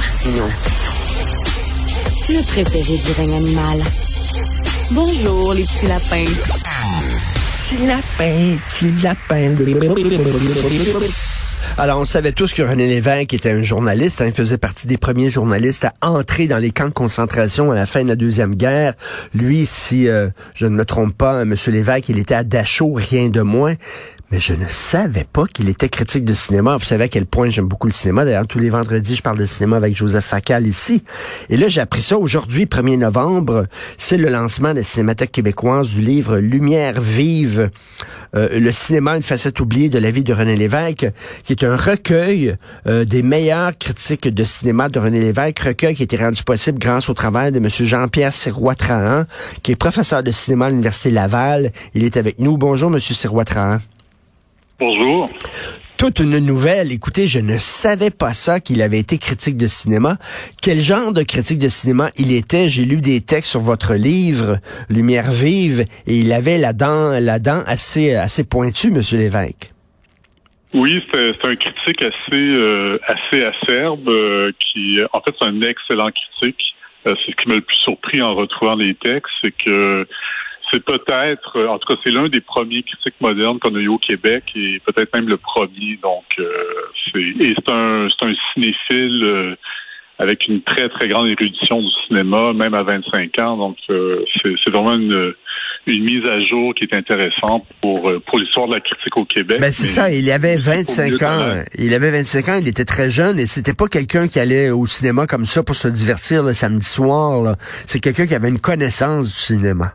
Martineau. Le préféré du règne animal. Bonjour, les petits lapins. Petit lapin, petit lapin. Alors, on savait tous que René Lévesque était un journaliste. Hein, il faisait partie des premiers journalistes à entrer dans les camps de concentration à la fin de la Deuxième Guerre. Lui, si euh, je ne me trompe pas, M. Lévesque, il était à Dachau, rien de moins mais je ne savais pas qu'il était critique de cinéma. Vous savez à quel point j'aime beaucoup le cinéma. D'ailleurs, tous les vendredis, je parle de cinéma avec Joseph Facal ici. Et là, j'ai appris ça aujourd'hui, 1er novembre. C'est le lancement de la Cinémathèque québécoise du livre Lumière vive, euh, le cinéma, une facette oubliée de la vie de René Lévesque, qui est un recueil euh, des meilleurs critiques de cinéma de René Lévesque, recueil qui a été rendu possible grâce au travail de M. Jean-Pierre Sirois-Trahan, qui est professeur de cinéma à l'Université Laval. Il est avec nous. Bonjour, M. Sirois-Trahan. Bonjour. Toute une nouvelle. Écoutez, je ne savais pas ça qu'il avait été critique de cinéma. Quel genre de critique de cinéma il était? J'ai lu des textes sur votre livre, Lumière vive, et il avait la dent, la dent assez, assez pointue, Monsieur Lévesque. Oui, c'est un critique assez, euh, assez acerbe, euh, qui, en fait, c'est un excellent critique. Euh, c'est ce qui m'a le plus surpris en retrouvant les textes, c'est que c'est peut-être, euh, en tout cas, c'est l'un des premiers critiques modernes qu'on a eu au Québec et peut-être même le premier. Donc, euh, c'est et c'est un, c'est un cinéphile euh, avec une très très grande érudition du cinéma, même à 25 ans. Donc, c'est, c'est vraiment une, une mise à jour qui est intéressante pour pour l'histoire de la critique au Québec. Ben c'est ça, il avait 25 ans. Il avait 25 ans, il était très jeune et c'était pas quelqu'un qui allait au cinéma comme ça pour se divertir le samedi soir. Là. C'est quelqu'un qui avait une connaissance du cinéma.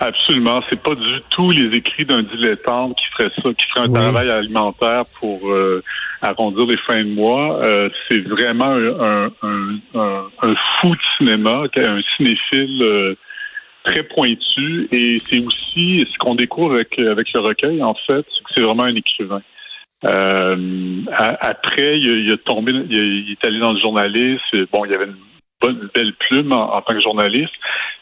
Absolument. C'est pas du tout les écrits d'un dilettante qui ferait ça, qui ferait un travail alimentaire pour euh, arrondir les fins de mois. Euh, c'est vraiment un, un, fou de cinéma, un cinéphile euh, très pointu. Et c'est aussi ce qu'on découvre avec, avec le recueil, en fait, c'est que c'est vraiment un écrivain. après, il, a tombé, il, est allé dans le journalisme. Bon, il y avait une bonne belle plume en tant que journaliste.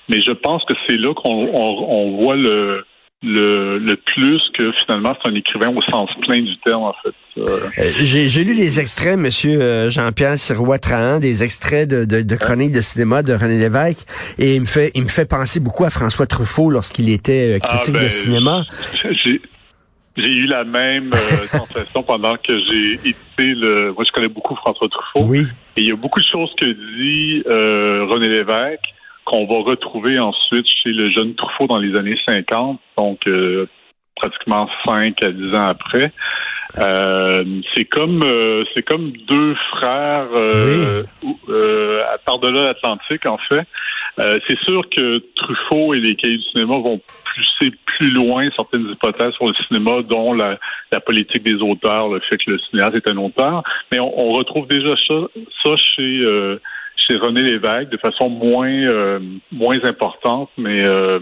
Mais je pense que c'est là qu'on on, voit le, le, le, plus que finalement c'est un écrivain au sens plein du terme en fait. Euh, euh, j'ai lu les extraits, Monsieur euh, Jean-Pierre Sirois-Trahan, des extraits de, de, de chroniques de cinéma de René Lévesque, et il me fait il me fait penser beaucoup à François Truffaut lorsqu'il était ah, critique de ben, cinéma. J'ai eu la même sensation pendant que j'ai édité le. Moi, je connais beaucoup François Truffaut. Oui. Et il y a beaucoup de choses que dit René Lévesque qu'on va retrouver ensuite chez le jeune Truffaut dans les années 50, donc euh, pratiquement 5 à 10 ans après. Euh, c'est comme euh, c'est comme deux frères euh, à par-delà l'Atlantique en fait. c'est sûr que Truffaut et les cahiers du cinéma vont pousser plus loin certaines hypothèses sur le cinéma, dont la, la politique des auteurs, le fait que le cinéaste est un auteur. Mais on, on retrouve déjà ça, ça chez c'est René Lévesque de façon moins euh, moins importante, mais euh,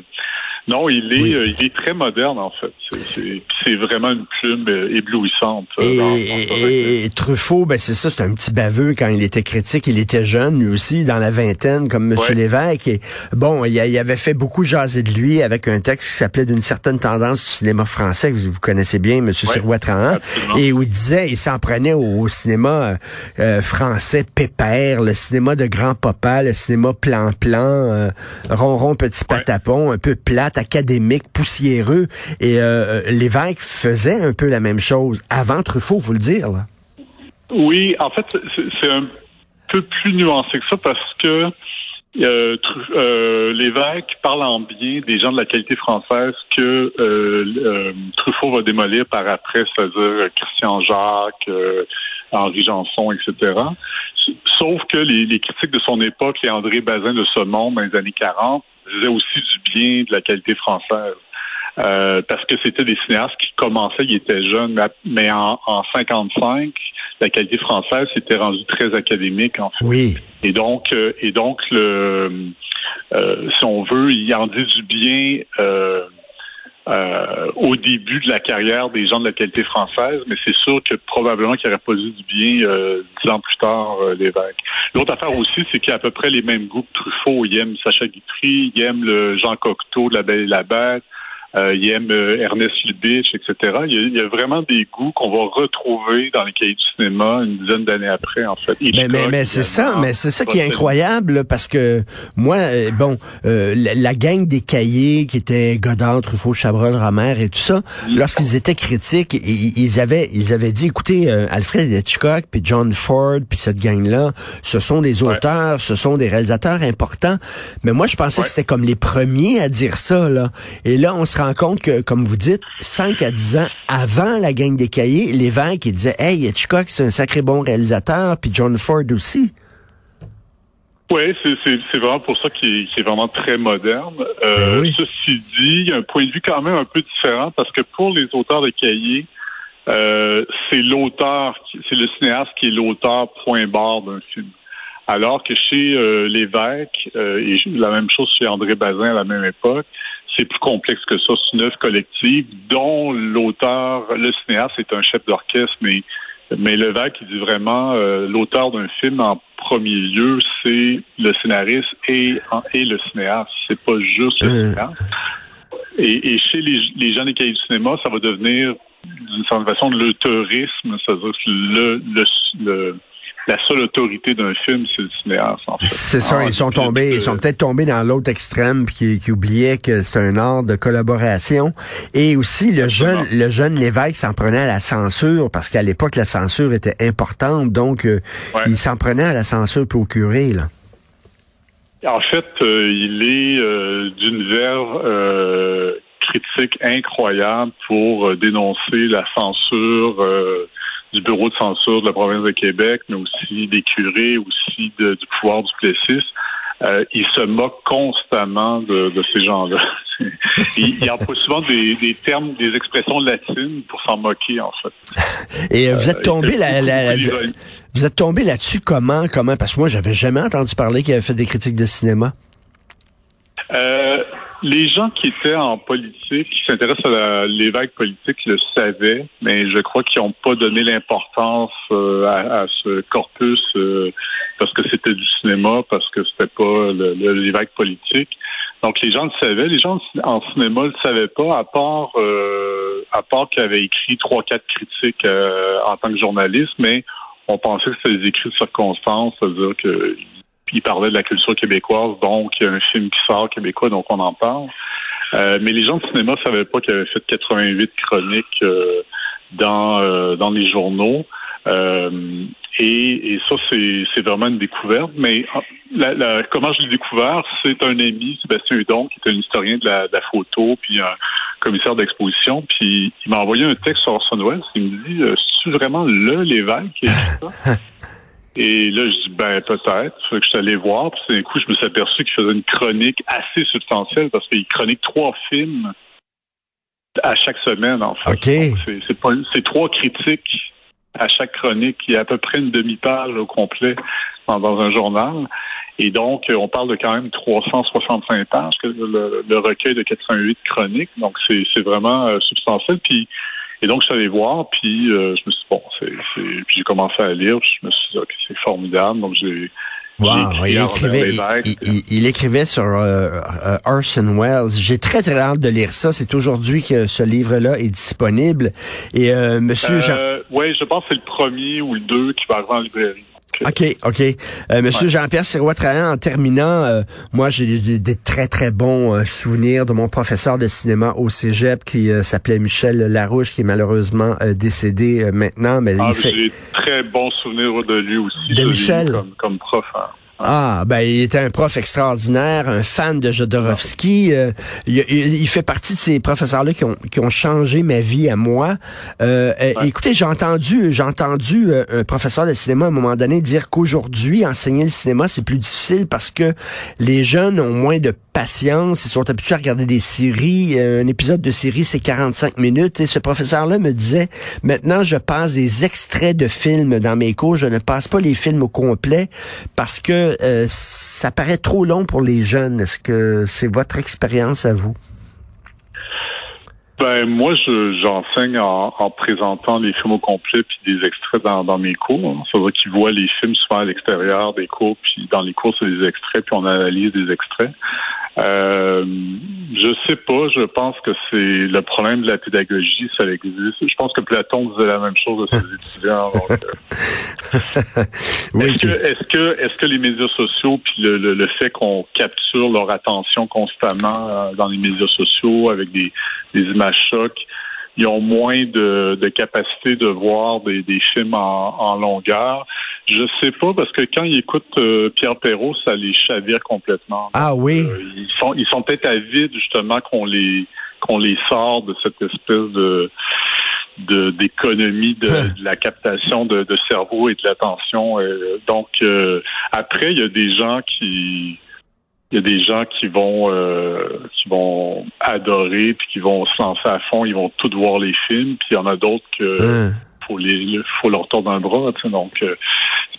non, il est, euh, il est très moderne en fait. C'est vraiment une plume euh, éblouissante. Euh, et, Truffaut, ben c'est ça, c'est un petit baveux quand il était critique. Il était jeune lui aussi, dans la vingtaine, comme M. Lévesque. Et bon, il, il, avait fait beaucoup jaser de lui avec un texte qui s'appelait d'une certaine tendance du cinéma français que vous, connaissez bien, M. Ouais, et où il disait, il s'en prenait au, cinéma français pépère, le cinéma de grand papa, le cinéma plan-plan, ronron petit patapon, un peu plate académique, poussiéreux. Et euh, euh, l'évêque faisait un peu la même chose avant Truffaut, vous le dire. Là. Oui, en fait, c'est un peu plus nuancé que ça parce que euh, l'évêque parle en bien des gens de la qualité française que Truffaut va démolir par après, c'est-à-dire Christian Jacques, Henri Janson, etc. Sauf que les, critiques de son époque, les André Bazin de ce monde dans les années 40, disait aussi du bien de la qualité française. Euh, parce que c'était des cinéastes qui commençaient, ils étaient jeunes, mais en, en 55, la qualité française s'était rendue très académique en fait. Oui. Et donc, euh, et donc le, euh, si on veut, il en dit du bien euh, au début de la carrière des gens de la qualité française, mais c'est sûr que probablement qu'il aurait pas dit du bien euh, dix ans plus tard euh, l'évêque. L'autre affaire aussi, c'est qu'il a à peu près les mêmes goûts que Truffaut. Il aime Sacha Guitry, il aime le Jean Cocteau de La Belle et la Bête. Euh, il aime euh, Ernest Lubitsch, etc. Il y, a, vraiment des goûts qu'on va retrouver dans les cahiers du cinéma une dizaine d'années après, en fait. mais mais, mais c'est ça, mais c'est ça qui est incroyable, parce que moi, euh, bon, la, gang des cahiers qui étaient Godard, Truffaut, Chabrol, Ramer et tout ça, mm. lorsqu'ils étaient critiques, ils avaient ils avaient dit, écoutez, Alfred Hitchcock, puis John Ford, puis cette gang-là, ce sont des auteurs, ce sont des réalisateurs importants. Mais moi, je pensais que c'était comme les premiers à dire ça, là. Et là, on se rend compte que, comme vous dites, 5 à 10 ans avant la gang des cahiers, les qui disaient, hey, Hitchcock, c'est un sacré bon réalisateur, puis John Ford aussi. Oui, c'est vraiment pour ça qu'il est, vraiment très moderne. Euh, ben ceci dit, il y a un point de vue quand même un peu différent parce que pour les auteurs de cahiers, euh, c'est l'auteur, c'est le cinéaste qui est l'auteur point barre d'un film. Alors que chez euh, Lévesque, euh, et la même chose chez André Bazin à la même époque, c'est plus complexe que ça. C'est une œuvre collective dont l'auteur, le cinéaste est un chef d'orchestre, mais mais il dit vraiment euh, l'auteur d'un film en premier lieu, c'est le scénariste et, et le cinéaste. C'est pas juste le euh. cinéaste. Et, et chez les, les gens des cahiers du cinéma, ça va devenir d'une certaine façon de l'auteurisme, c'est-à-dire le, le, le la seule autorité d'un film, c'est le cinéaste, en fait. C'est ça, ah, ils sont tombés, ils sont peut-être tombés dans l'autre extrême qui, qui oubliait que c'est un art de collaboration. Et aussi, le jeune, le jeune Lévesque s'en prenait à la censure, parce qu'à l'époque, la censure était importante, donc euh, il s'en prenait à la censure procurée, là. En fait, euh, il est euh, d'une verve critique incroyable pour dénoncer la censure du bureau de censure de la province de Québec, mais aussi des curés, aussi du pouvoir du Plessis. Euh, il se moque constamment de, ces gens-là. il, il emploie souvent des, termes, des expressions latines pour s'en moquer, en fait. Et euh, vous êtes tombé là, vous êtes tombé là-dessus comment, comment? Parce que moi, j'avais jamais entendu parler qu'il avait fait des critiques de cinéma. Euh, les gens qui étaient en politique, qui s'intéressent à l'évêque politique, le savaient, mais je crois qu'ils n'ont pas donné l'importance euh, à, ce corpus euh, parce que c'était du cinéma, parce que c'était pas l'évêque politique. Donc les gens le savaient, les gens en cinéma le savaient pas, à part euh, à part qu'il avait écrit trois quatre critiques en tant que journaliste, mais on pensait que c'était des écrits de circonstances, c'est-à-dire que il parlait de la culture québécoise, donc il y a un film qui sort québécois, donc on en parle. Euh, mais les gens de cinéma savaient pas qu'il avait fait 88 chroniques euh, dans euh, dans les journaux. Et, ça, c'est vraiment une découverte. Mais la, comment je l'ai découvert, c'est un ami, Sébastien Hudon, qui est un historien de la, photo, puis un commissaire d'exposition. Puis il m'a envoyé un texte sur Orson Welles. Il me dit, c'est vraiment le l'évêque qui ça? Et là, je dis, ben, peut-être. Fait que je suis allé voir. Puis d'un coup, je me suis aperçu qu'il faisait une chronique assez substantielle parce qu'il chronique trois films à chaque semaine, en fait. OK. C'est trois critiques à chaque chronique. Il y a à peu près une demi-page au complet dans, un journal. Et donc, on parle de quand même 365 pages, le, le recueil de 88 chroniques. Donc, c'est vraiment euh, substantiel. Puis, et donc, je suis allé voir, puis euh, je me suis dit, bon, c'est, puis j'ai commencé à lire, puis je me suis dit, OK, c'est formidable. Donc, j'ai. il, écrivait, il, écrivait sur euh, euh, Orson Welles. J'ai très très hâte de lire ça. C'est aujourd'hui que ce livre-là est disponible. Et Monsieur Jean. Oui, je pense que c'est le premier ou le deux qui va arriver en librairie. OK, OK. Euh, Monsieur Jean-Pierre Sirois-Trahan, en terminant, euh, moi, j'ai des, très, très bons euh, souvenirs de mon professeur de cinéma au cégep qui s'appelait Michel Larouche, qui est malheureusement décédé maintenant. Mais ah, J'ai très bons souvenirs de lui aussi. De Michel? Comme, comme prof. Hein. Ah, ben il était un prof extraordinaire, un fan de Jodorowsky. Euh, il, fait partie de ces professeurs-là qui ont, qui ont changé ma vie à moi. Euh, euh, écoutez, j'ai entendu, j'ai entendu un professeur de cinéma à un moment donné dire qu'aujourd'hui enseigner le cinéma c'est plus difficile parce que les jeunes ont moins de patience, ils sont habitués à regarder des séries. Un épisode de série c'est 45 minutes. Et ce professeur-là me disait maintenant je passe des extraits de films dans mes cours, je ne passe pas les films au complet parce que euh, ça paraît trop long pour les jeunes. Est-ce que c'est votre expérience à vous? Ben moi, j'enseigne en, présentant les films au complet puis des extraits dans, mes cours. Ça veut qu'ils voient les films souvent à l'extérieur des cours, puis dans les cours c'est des extraits, puis on analyse des extraits. Euh, je sais pas. Je pense que c'est le problème de la pédagogie, ça existe. Je pense que Platon faisait la même chose à ses étudiants. est-ce que, est-ce que, est-ce que les médias sociaux puis le, le, fait qu'on capture leur attention constamment euh, dans les médias sociaux avec des, des images chocs, ils ont moins de, de capacité de voir des, des films en, en longueur? Je sais pas parce que quand ils écoutent euh, Pierre Perrault, ça les chavire complètement. Ah oui. Euh, ils sont ils sont peut-être avides justement qu'on les qu'on les sort de cette espèce de d'économie de, de, la captation de, de cerveau et de l'attention. Euh, donc après, il y a des gens qui il y a des gens qui vont qui vont adorer puis qui vont se lancer à fond, ils vont tout voir les films, puis il y en a d'autres que hein. faut les faut leur tordre un bras, tu sais, donc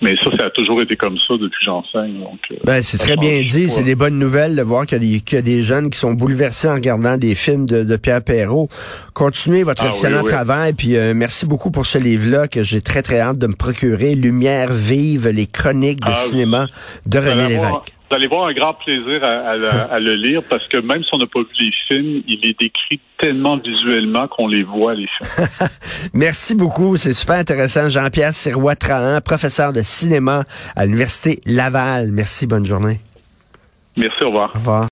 mais ça, ça a toujours été comme ça depuis que j'enseigne. Euh, ben, c'est très bien dit. C'est des bonnes nouvelles de voir qu'il y, y, a des jeunes qui sont bouleversés en regardant des films de, de Pierre Perrault. Continuez votre ah, excellent travail. Puis euh, merci beaucoup pour ce livre-là que j'ai très, très hâte de me procurer. Lumière vive, les chroniques de ah, cinéma de René Lévesque. Vous allez voir un grand plaisir à, le lire parce que même si on n'a pas vu les films, il est décrit tellement visuellement qu'on les voit, les films. Merci beaucoup. C'est super intéressant. Jean-Pierre Sirois-Trahan, professeur de cinéma à l'Université Laval. Merci. Bonne journée. Merci. Au revoir. Au revoir.